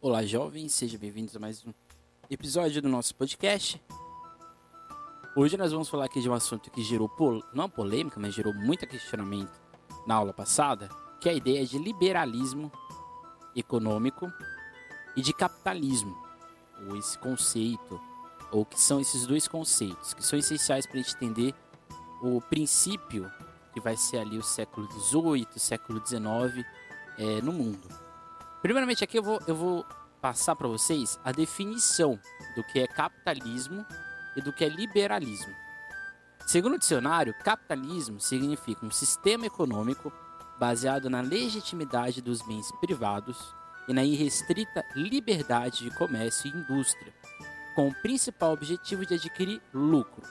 Olá, jovens, sejam bem-vindos a mais um episódio do nosso podcast. Hoje nós vamos falar aqui de um assunto que gerou, pol... não polêmica, mas gerou muito questionamento na aula passada, que é a ideia de liberalismo econômico e de capitalismo, ou esse conceito, ou que são esses dois conceitos, que são essenciais para a gente entender o princípio que vai ser ali o século XVIII, século XIX é, no mundo. Primeiramente aqui eu vou, eu vou passar para vocês a definição do que é capitalismo e do que é liberalismo. Segundo o dicionário, capitalismo significa um sistema econômico baseado na legitimidade dos bens privados e na irrestrita liberdade de comércio e indústria, com o principal objetivo de adquirir lucro.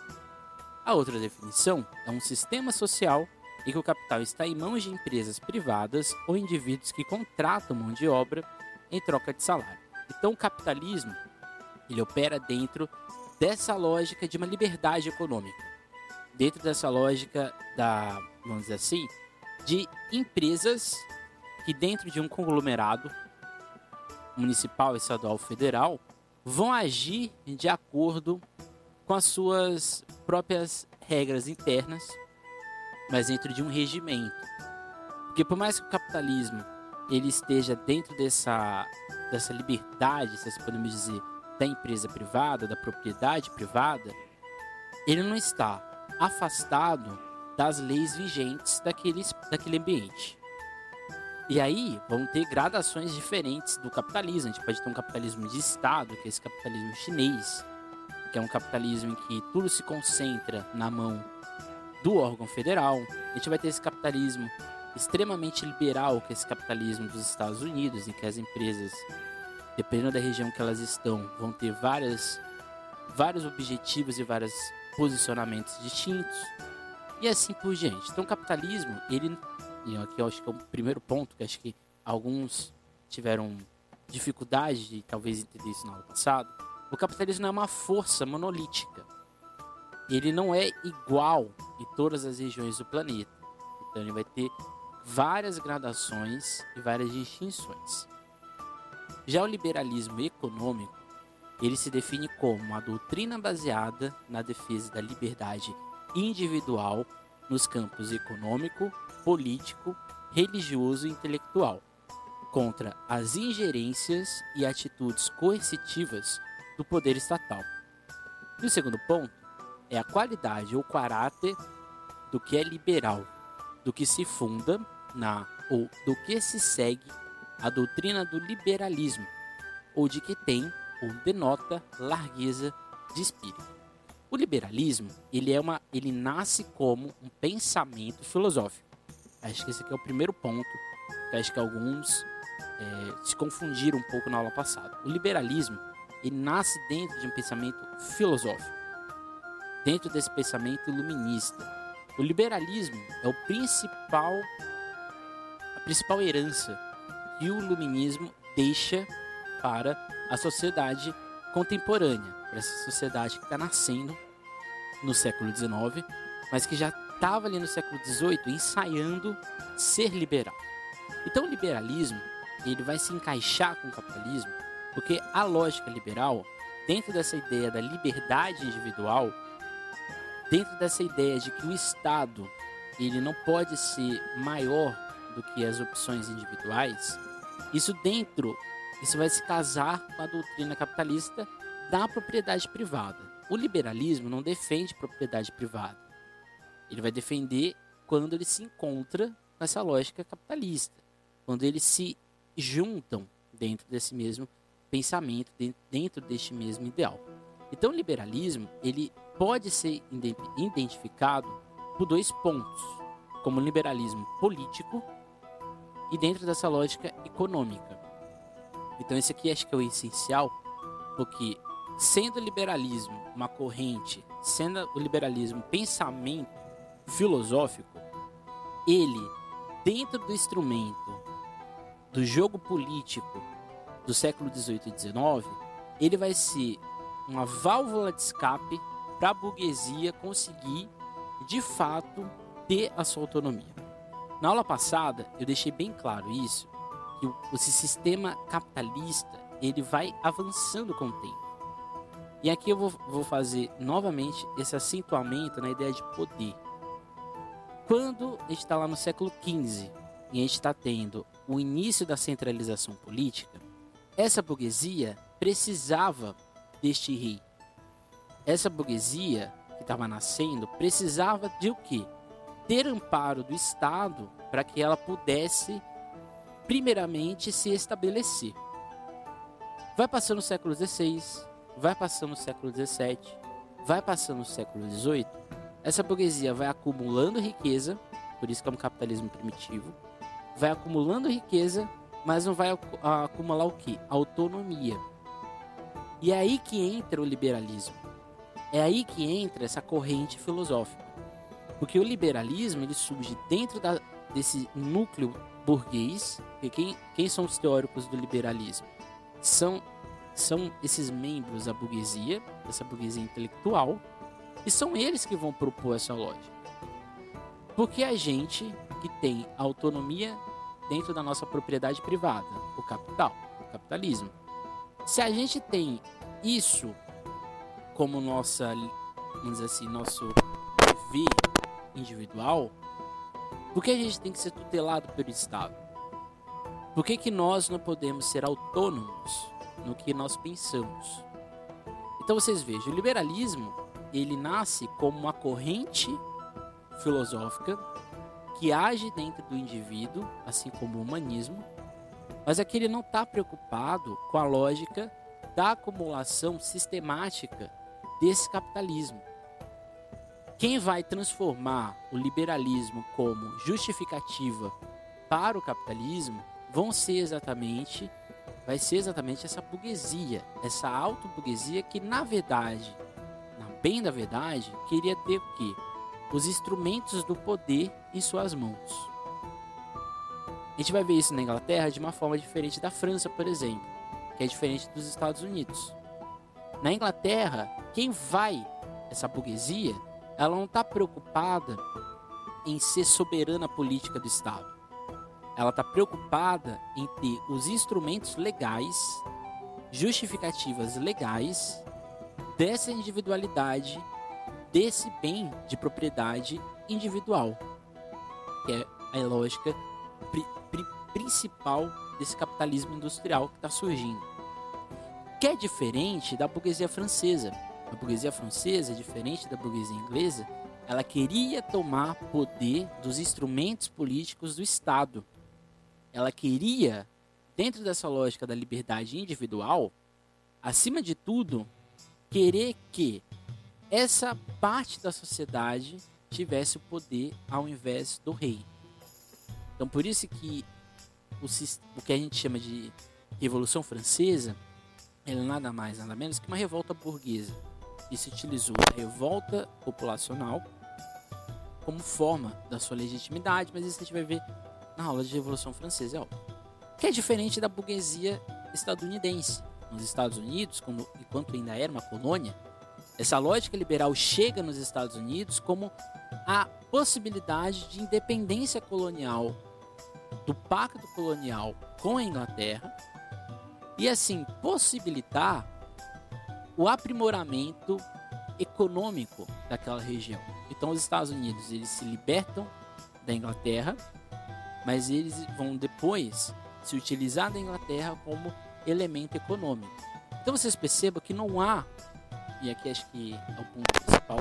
A outra definição é um sistema social em que o capital está em mãos de empresas privadas ou indivíduos que contratam mão de obra em troca de salário. Então, o capitalismo ele opera dentro dessa lógica de uma liberdade econômica, dentro dessa lógica da, vamos dizer assim, de empresas que dentro de um conglomerado municipal, estadual, federal, vão agir de acordo com as suas próprias regras internas mas dentro de um regimento. Porque por mais que o capitalismo ele esteja dentro dessa, dessa liberdade, se podemos dizer, da empresa privada, da propriedade privada, ele não está afastado das leis vigentes daquele, daquele ambiente. E aí vão ter gradações diferentes do capitalismo. A gente pode ter um capitalismo de Estado, que é esse capitalismo chinês, que é um capitalismo em que tudo se concentra na mão do órgão federal. A gente vai ter esse capitalismo extremamente liberal, que é esse capitalismo dos Estados Unidos, em que as empresas, dependendo da região que elas estão, vão ter várias, vários objetivos e vários posicionamentos distintos, e assim por diante. Então, o capitalismo, ele, e aqui eu acho que é o primeiro ponto, que acho que alguns tiveram dificuldade de talvez entender isso no ano passado, o capitalismo não é uma força monolítica ele não é igual em todas as regiões do planeta. Então ele vai ter várias gradações e várias distinções. Já o liberalismo econômico, ele se define como uma doutrina baseada na defesa da liberdade individual nos campos econômico, político, religioso e intelectual, contra as ingerências e atitudes coercitivas do poder estatal. E o segundo ponto é a qualidade ou caráter do que é liberal, do que se funda na ou do que se segue a doutrina do liberalismo, ou de que tem ou denota largueza de espírito. O liberalismo, ele é uma ele nasce como um pensamento filosófico. Acho que esse aqui é o primeiro ponto, que acho que alguns é, se confundiram um pouco na aula passada. O liberalismo, ele nasce dentro de um pensamento filosófico dentro desse pensamento iluminista. O liberalismo é o principal a principal herança que o iluminismo deixa para a sociedade contemporânea, para essa sociedade que está nascendo no século XIX, mas que já estava ali no século XVIII ensaiando ser liberal. Então o liberalismo ele vai se encaixar com o capitalismo, porque a lógica liberal, dentro dessa ideia da liberdade individual, dentro dessa ideia de que o Estado ele não pode ser maior do que as opções individuais, isso dentro, isso vai se casar com a doutrina capitalista da propriedade privada. O liberalismo não defende propriedade privada. Ele vai defender quando ele se encontra com essa lógica capitalista, quando eles se juntam dentro desse mesmo pensamento, dentro deste mesmo ideal. Então, o liberalismo ele pode ser identificado por dois pontos, como liberalismo político e dentro dessa lógica econômica. Então, esse aqui acho que é o essencial, porque sendo o liberalismo uma corrente, sendo o liberalismo pensamento filosófico, ele, dentro do instrumento do jogo político do século XVIII e XIX, ele vai ser uma válvula de escape para a burguesia conseguir, de fato, ter a sua autonomia. Na aula passada, eu deixei bem claro isso, que esse sistema capitalista, ele vai avançando com o tempo. E aqui eu vou, vou fazer novamente esse acentuamento na ideia de poder. Quando a gente está lá no século XV e a gente está tendo o início da centralização política, essa burguesia precisava deste rei. Essa burguesia que estava nascendo precisava de o quê? Ter amparo do Estado para que ela pudesse, primeiramente, se estabelecer. Vai passando o século XVI, vai passando o século XVII, vai passando o século XVIII, essa burguesia vai acumulando riqueza, por isso que é um capitalismo primitivo, vai acumulando riqueza, mas não vai acumular o que? Autonomia. E é aí que entra o liberalismo. É aí que entra essa corrente filosófica. Porque o liberalismo ele surge dentro da, desse núcleo burguês. E quem, quem são os teóricos do liberalismo? São, são esses membros da burguesia, dessa burguesia intelectual, e são eles que vão propor essa lógica. Porque a gente que tem autonomia dentro da nossa propriedade privada, o capital, o capitalismo. Se a gente tem isso como nossa, vamos dizer assim, nosso dever individual, por que a gente tem que ser tutelado pelo Estado? Por que, que nós não podemos ser autônomos no que nós pensamos? Então vocês vejam, o liberalismo ele nasce como uma corrente filosófica que age dentro do indivíduo, assim como o humanismo, mas é que ele não está preocupado com a lógica da acumulação sistemática desse capitalismo. Quem vai transformar o liberalismo como justificativa para o capitalismo vão ser exatamente vai ser exatamente essa burguesia, essa auto-burguesia que na verdade, na bem da verdade, queria ter o quê? Os instrumentos do poder em suas mãos. A gente vai ver isso na Inglaterra de uma forma diferente da França, por exemplo, que é diferente dos Estados Unidos. Na Inglaterra, quem vai, essa burguesia, ela não está preocupada em ser soberana política do Estado. Ela está preocupada em ter os instrumentos legais, justificativas legais dessa individualidade, desse bem de propriedade individual, que é a lógica pri pri principal desse capitalismo industrial que está surgindo que é diferente da burguesia francesa. A burguesia francesa, diferente da burguesia inglesa, ela queria tomar poder dos instrumentos políticos do Estado. Ela queria, dentro dessa lógica da liberdade individual, acima de tudo, querer que essa parte da sociedade tivesse o poder ao invés do rei. Então, por isso que o, o que a gente chama de Revolução Francesa ele nada mais, nada menos que uma revolta burguesa. E se utilizou a revolta populacional como forma da sua legitimidade, mas isso a gente vai ver na aula de Revolução Francesa, é. Que é diferente da burguesia estadunidense. Nos Estados Unidos, como, enquanto ainda era uma colônia, essa lógica liberal chega nos Estados Unidos como a possibilidade de independência colonial do pacto colonial com a Inglaterra e assim possibilitar o aprimoramento econômico daquela região. Então os Estados Unidos eles se libertam da Inglaterra, mas eles vão depois se utilizar da Inglaterra como elemento econômico. Então vocês percebam que não há, e aqui acho que é o ponto principal,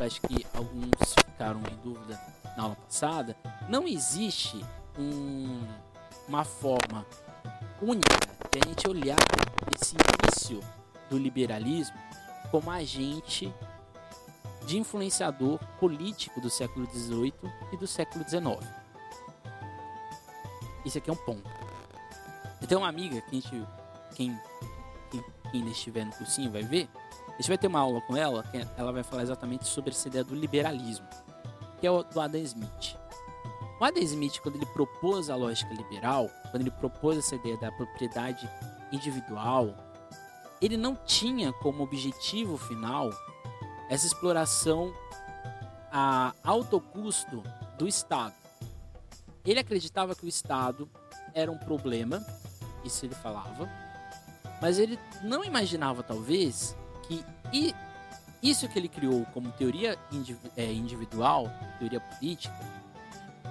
acho que alguns ficaram em dúvida na aula passada, não existe um, uma forma única de a gente olhar esse início do liberalismo como agente de influenciador político do século XVIII e do século XIX. Isso aqui é um ponto. Eu tenho uma amiga que a gente, quem, quem, quem ainda estiver no cursinho vai ver, a gente vai ter uma aula com ela, que ela vai falar exatamente sobre essa ideia do liberalismo, que é o do Adam Smith. O Adam Smith, quando ele propôs a lógica liberal, quando ele propôs essa ideia da propriedade individual, ele não tinha como objetivo final essa exploração a alto custo do Estado. Ele acreditava que o Estado era um problema, isso ele falava, Mas ele não imaginava, talvez, que isso que ele criou como teoria é, individual, teoria política,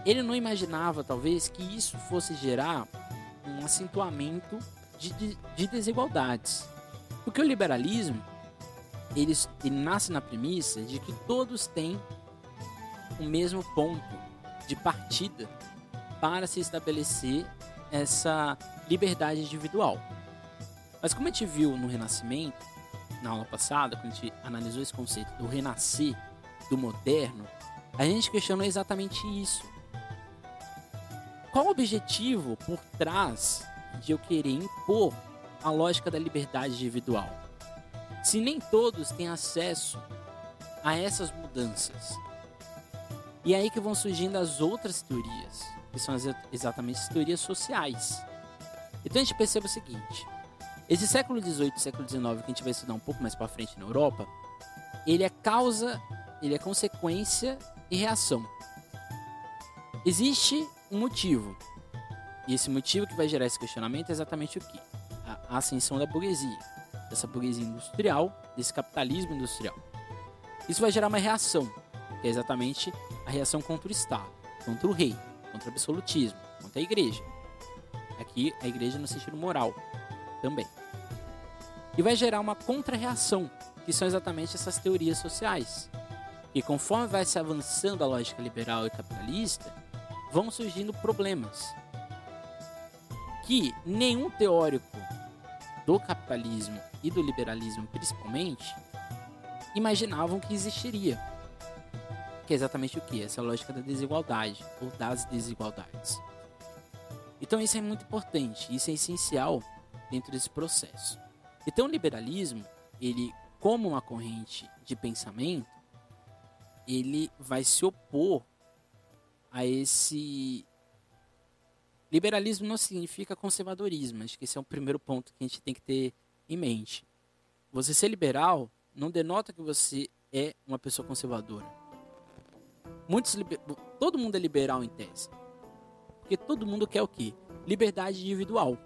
ele não imaginava, talvez, que isso fosse gerar um acentuamento de, de, de desigualdades. Porque o liberalismo, ele, ele nasce na premissa de que todos têm o mesmo ponto de partida para se estabelecer essa liberdade individual. Mas como a gente viu no Renascimento, na aula passada, quando a gente analisou esse conceito do renascer, do moderno, a gente questionou exatamente isso. Qual o objetivo por trás de eu querer impor a lógica da liberdade individual? Se nem todos têm acesso a essas mudanças. E é aí que vão surgindo as outras teorias, que são exatamente as teorias sociais. Então a gente percebe o seguinte: esse século XVIII século XIX, que a gente vai estudar um pouco mais para frente na Europa, ele é causa, ele é consequência e reação. Existe um motivo. E esse motivo que vai gerar esse questionamento é exatamente o que? A ascensão da burguesia, dessa burguesia industrial, desse capitalismo industrial. Isso vai gerar uma reação, que é exatamente a reação contra o Estado, contra o rei, contra o absolutismo, contra a igreja. Aqui a igreja no sentido moral também e vai gerar uma contrarreação, que são exatamente essas teorias sociais. E conforme vai se avançando a lógica liberal e capitalista, vão surgindo problemas que nenhum teórico do capitalismo e do liberalismo principalmente imaginavam que existiria. Que é exatamente o que? Essa lógica da desigualdade ou das desigualdades. Então isso é muito importante, isso é essencial dentro desse processo. Então, o liberalismo, ele, como uma corrente de pensamento, ele vai se opor a esse. Liberalismo não significa conservadorismo, acho que esse é o primeiro ponto que a gente tem que ter em mente. Você ser liberal não denota que você é uma pessoa conservadora. Muitos todo mundo é liberal em tese. Porque todo mundo quer o quê? Liberdade individual.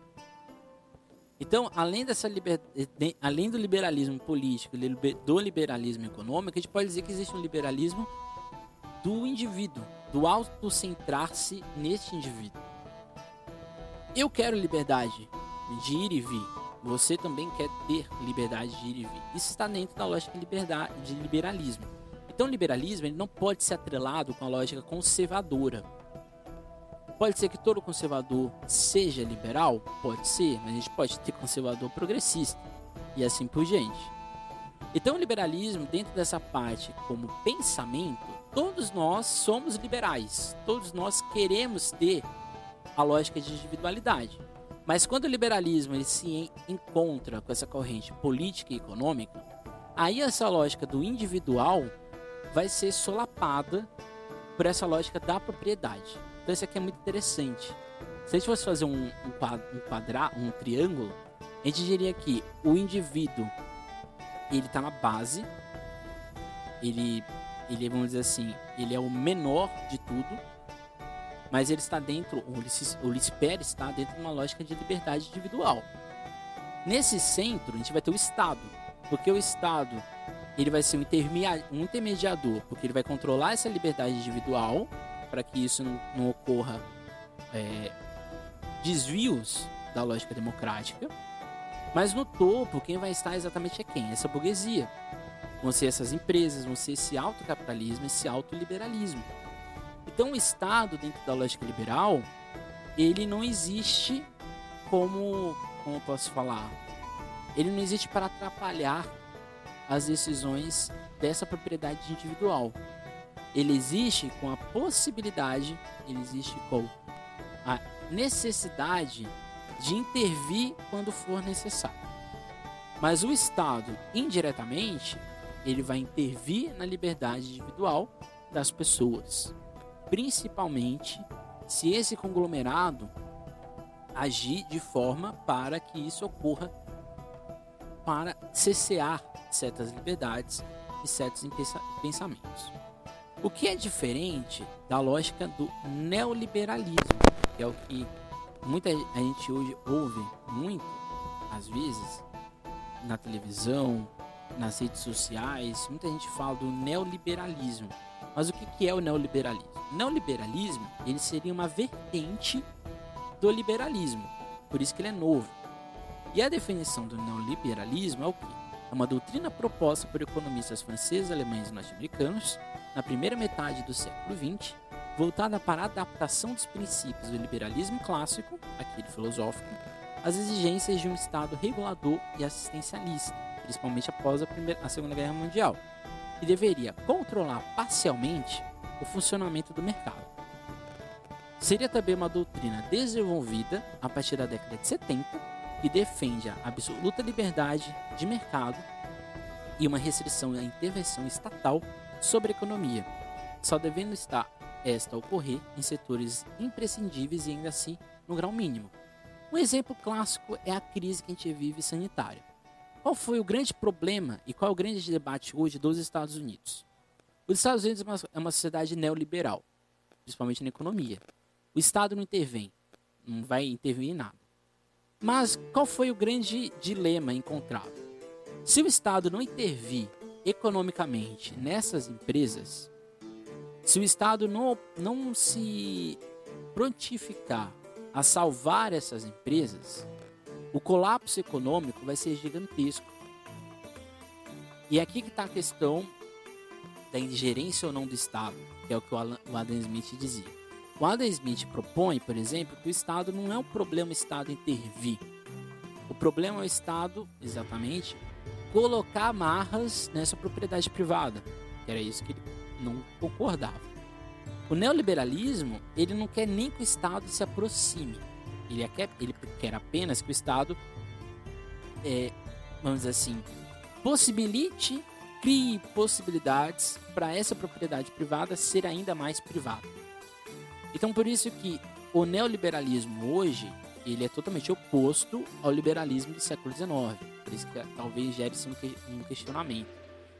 Então, além dessa liber... além do liberalismo político, do liberalismo econômico, a gente pode dizer que existe um liberalismo do indivíduo, do autocentrar-se neste indivíduo. Eu quero liberdade de ir e vir. Você também quer ter liberdade de ir e vir. Isso está dentro da lógica de, liberalismo. Então, o liberalismo ele não pode ser atrelado com a lógica conservadora. Pode ser que todo conservador seja liberal? Pode ser, mas a gente pode ter conservador progressista e assim por diante. Então, o liberalismo, dentro dessa parte como pensamento, todos nós somos liberais, todos nós queremos ter a lógica de individualidade. Mas quando o liberalismo ele se encontra com essa corrente política e econômica, aí essa lógica do individual vai ser solapada por essa lógica da propriedade. Então esse aqui é muito interessante. Se a gente fosse fazer um, um, quadra, um triângulo, a gente diria que o indivíduo ele está na base, ele, ele, vamos dizer assim, ele é o menor de tudo, mas ele está dentro, se, ou ele espera estar dentro de uma lógica de liberdade individual. Nesse centro, a gente vai ter o Estado, porque o Estado ele vai ser um, um intermediador, porque ele vai controlar essa liberdade individual para que isso não, não ocorra é, desvios da lógica democrática. Mas no topo, quem vai estar exatamente é quem? Essa burguesia. Vão ser essas empresas, vão ser esse autocapitalismo, esse autoliberalismo. Então o Estado, dentro da lógica liberal, ele não existe como, como posso falar, ele não existe para atrapalhar as decisões dessa propriedade individual ele existe com a possibilidade, ele existe com a necessidade de intervir quando for necessário. Mas o Estado, indiretamente, ele vai intervir na liberdade individual das pessoas, principalmente se esse conglomerado agir de forma para que isso ocorra para cessear certas liberdades e certos pensamentos. O que é diferente da lógica do neoliberalismo, que é o que muita gente hoje ouve muito às vezes, na televisão, nas redes sociais, muita gente fala do neoliberalismo. Mas o que é o neoliberalismo? O neoliberalismo ele seria uma vertente do liberalismo, por isso que ele é novo. E a definição do neoliberalismo é o quê? É uma doutrina proposta por economistas franceses, alemães e norte-americanos na primeira metade do século XX, voltada para a adaptação dos princípios do liberalismo clássico, aquele filosófico, às exigências de um Estado regulador e assistencialista, principalmente após a, primeira, a Segunda Guerra Mundial, que deveria controlar parcialmente o funcionamento do mercado. Seria também uma doutrina desenvolvida a partir da década de 70 que defende a absoluta liberdade de mercado e uma restrição à intervenção estatal sobre a economia, só devendo estar esta ocorrer em setores imprescindíveis e ainda assim no grau mínimo. Um exemplo clássico é a crise que a gente vive sanitária. Qual foi o grande problema e qual é o grande debate hoje dos Estados Unidos? Os Estados Unidos é uma é sociedade neoliberal, principalmente na economia. O Estado não intervém, não vai intervir em nada. Mas qual foi o grande dilema encontrado? Se o Estado não intervir economicamente nessas empresas, se o Estado não, não se prontificar a salvar essas empresas, o colapso econômico vai ser gigantesco. E é aqui que está a questão da ingerência ou não do Estado, que é o que o Adam Smith dizia. O Adam Smith propõe, por exemplo, que o Estado não é o problema o Estado intervir. O problema é o Estado, exatamente, colocar amarras nessa propriedade privada. Era isso que ele não concordava. O neoliberalismo, ele não quer nem que o Estado se aproxime. Ele quer, ele quer apenas que o Estado, é, vamos dizer assim, possibilite, crie possibilidades para essa propriedade privada ser ainda mais privada. Então, por isso que o neoliberalismo hoje, ele é totalmente oposto ao liberalismo do século XIX. Por isso que talvez gere-se um questionamento.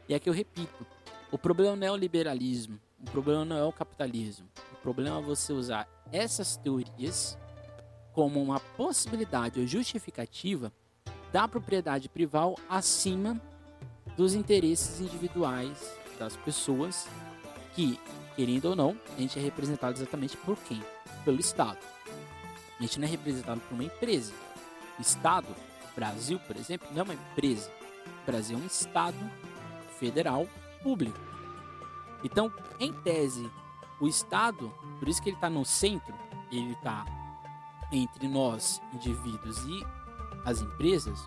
E aqui eu repito, o problema não é o liberalismo, o problema não é o capitalismo. O problema é você usar essas teorias como uma possibilidade ou justificativa da propriedade privada acima dos interesses individuais das pessoas que, querendo ou não, a gente é representado exatamente por quem? Pelo Estado. A gente não é representado por uma empresa. O Estado, Brasil, por exemplo, não é uma empresa. O Brasil é um Estado federal público. Então, em tese, o Estado, por isso que ele está no centro, ele está entre nós, indivíduos, e as empresas,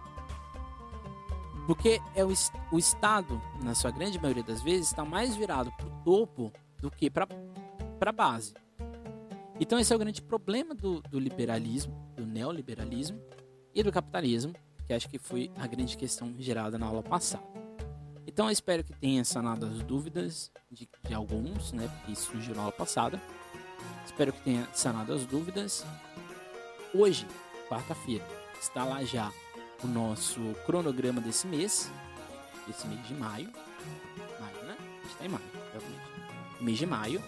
porque é o, o Estado, na sua grande maioria das vezes, está mais virado para o topo do que para a base. Então esse é o grande problema do, do liberalismo, do neoliberalismo e do capitalismo, que acho que foi a grande questão gerada na aula passada. Então eu espero que tenha sanado as dúvidas de, de alguns, né, porque surgiu na aula passada. Espero que tenha sanado as dúvidas Hoje, quarta-feira, está lá já o nosso cronograma desse mês, desse mês de maio. Maio, né? Está em maio, realmente. Mês de maio.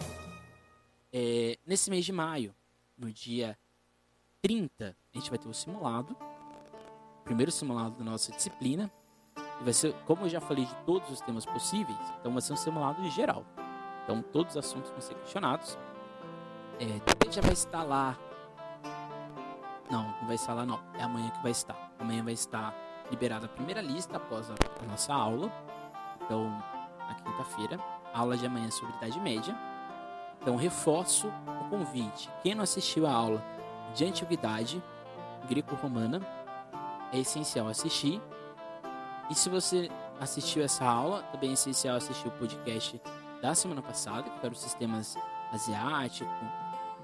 É, nesse mês de maio, no dia 30, a gente vai ter o simulado. O primeiro simulado da nossa disciplina. E vai ser, como eu já falei de todos os temas possíveis, então vai ser um simulado geral. Então todos os assuntos vão ser questionados. É, já vai estar lá não, não vai estar lá não. É amanhã que vai estar. Amanhã vai estar liberada a primeira lista após a, a nossa aula. Então, na quinta-feira, aula de amanhã sobre Idade Média. Então, reforço o convite. Quem não assistiu a aula de Antiguidade Greco-Romana, é essencial assistir. E se você assistiu essa aula, também é essencial assistir o podcast da semana passada, que era os sistemas asiático,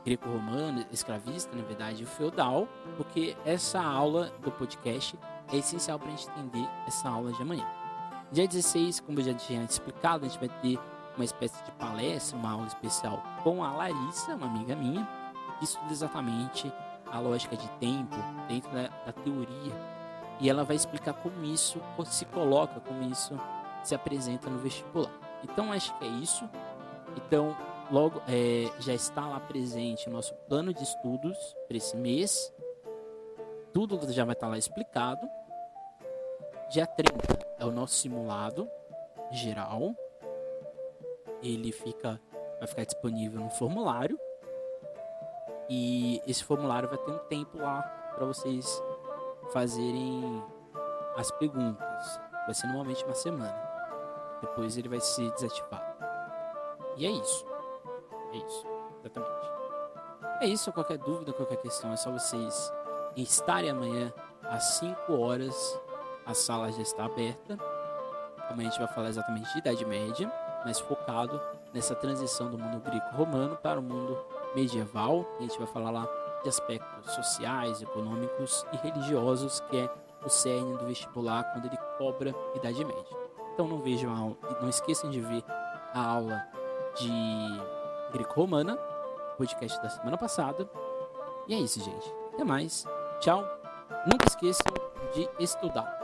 greco-romano, escravista, na verdade, feudal, porque essa aula do podcast é essencial para a gente entender essa aula de amanhã. Dia 16, como eu já tinha explicado, a gente vai ter uma espécie de palestra, uma aula especial com a Larissa, uma amiga minha, que estuda exatamente a lógica de tempo dentro da, da teoria. E ela vai explicar como isso se coloca, como isso se apresenta no vestibular. Então, acho que é isso. Então, logo é, já está lá presente o nosso plano de estudos para esse mês. Tudo já vai estar lá explicado. Dia 30 é o nosso simulado geral. Ele fica vai ficar disponível no formulário. E esse formulário vai ter um tempo lá para vocês fazerem as perguntas. Vai ser normalmente uma semana. Depois ele vai ser desativado. E é isso. É isso. Exatamente. É isso. Qualquer dúvida, qualquer questão, é só vocês estarem amanhã às 5 horas. A sala já está aberta. Amanhã a gente vai falar exatamente de Idade Média, mas focado nessa transição do mundo greco-romano para o mundo medieval. A gente vai falar lá de aspectos sociais, econômicos e religiosos, que é o cerne do vestibular quando ele cobra Idade Média. Então não vejam a aula, não esqueçam de ver a aula de greco-romana, podcast da semana passada. E é isso, gente. Até mais. Tchau. Nunca esqueçam de estudar.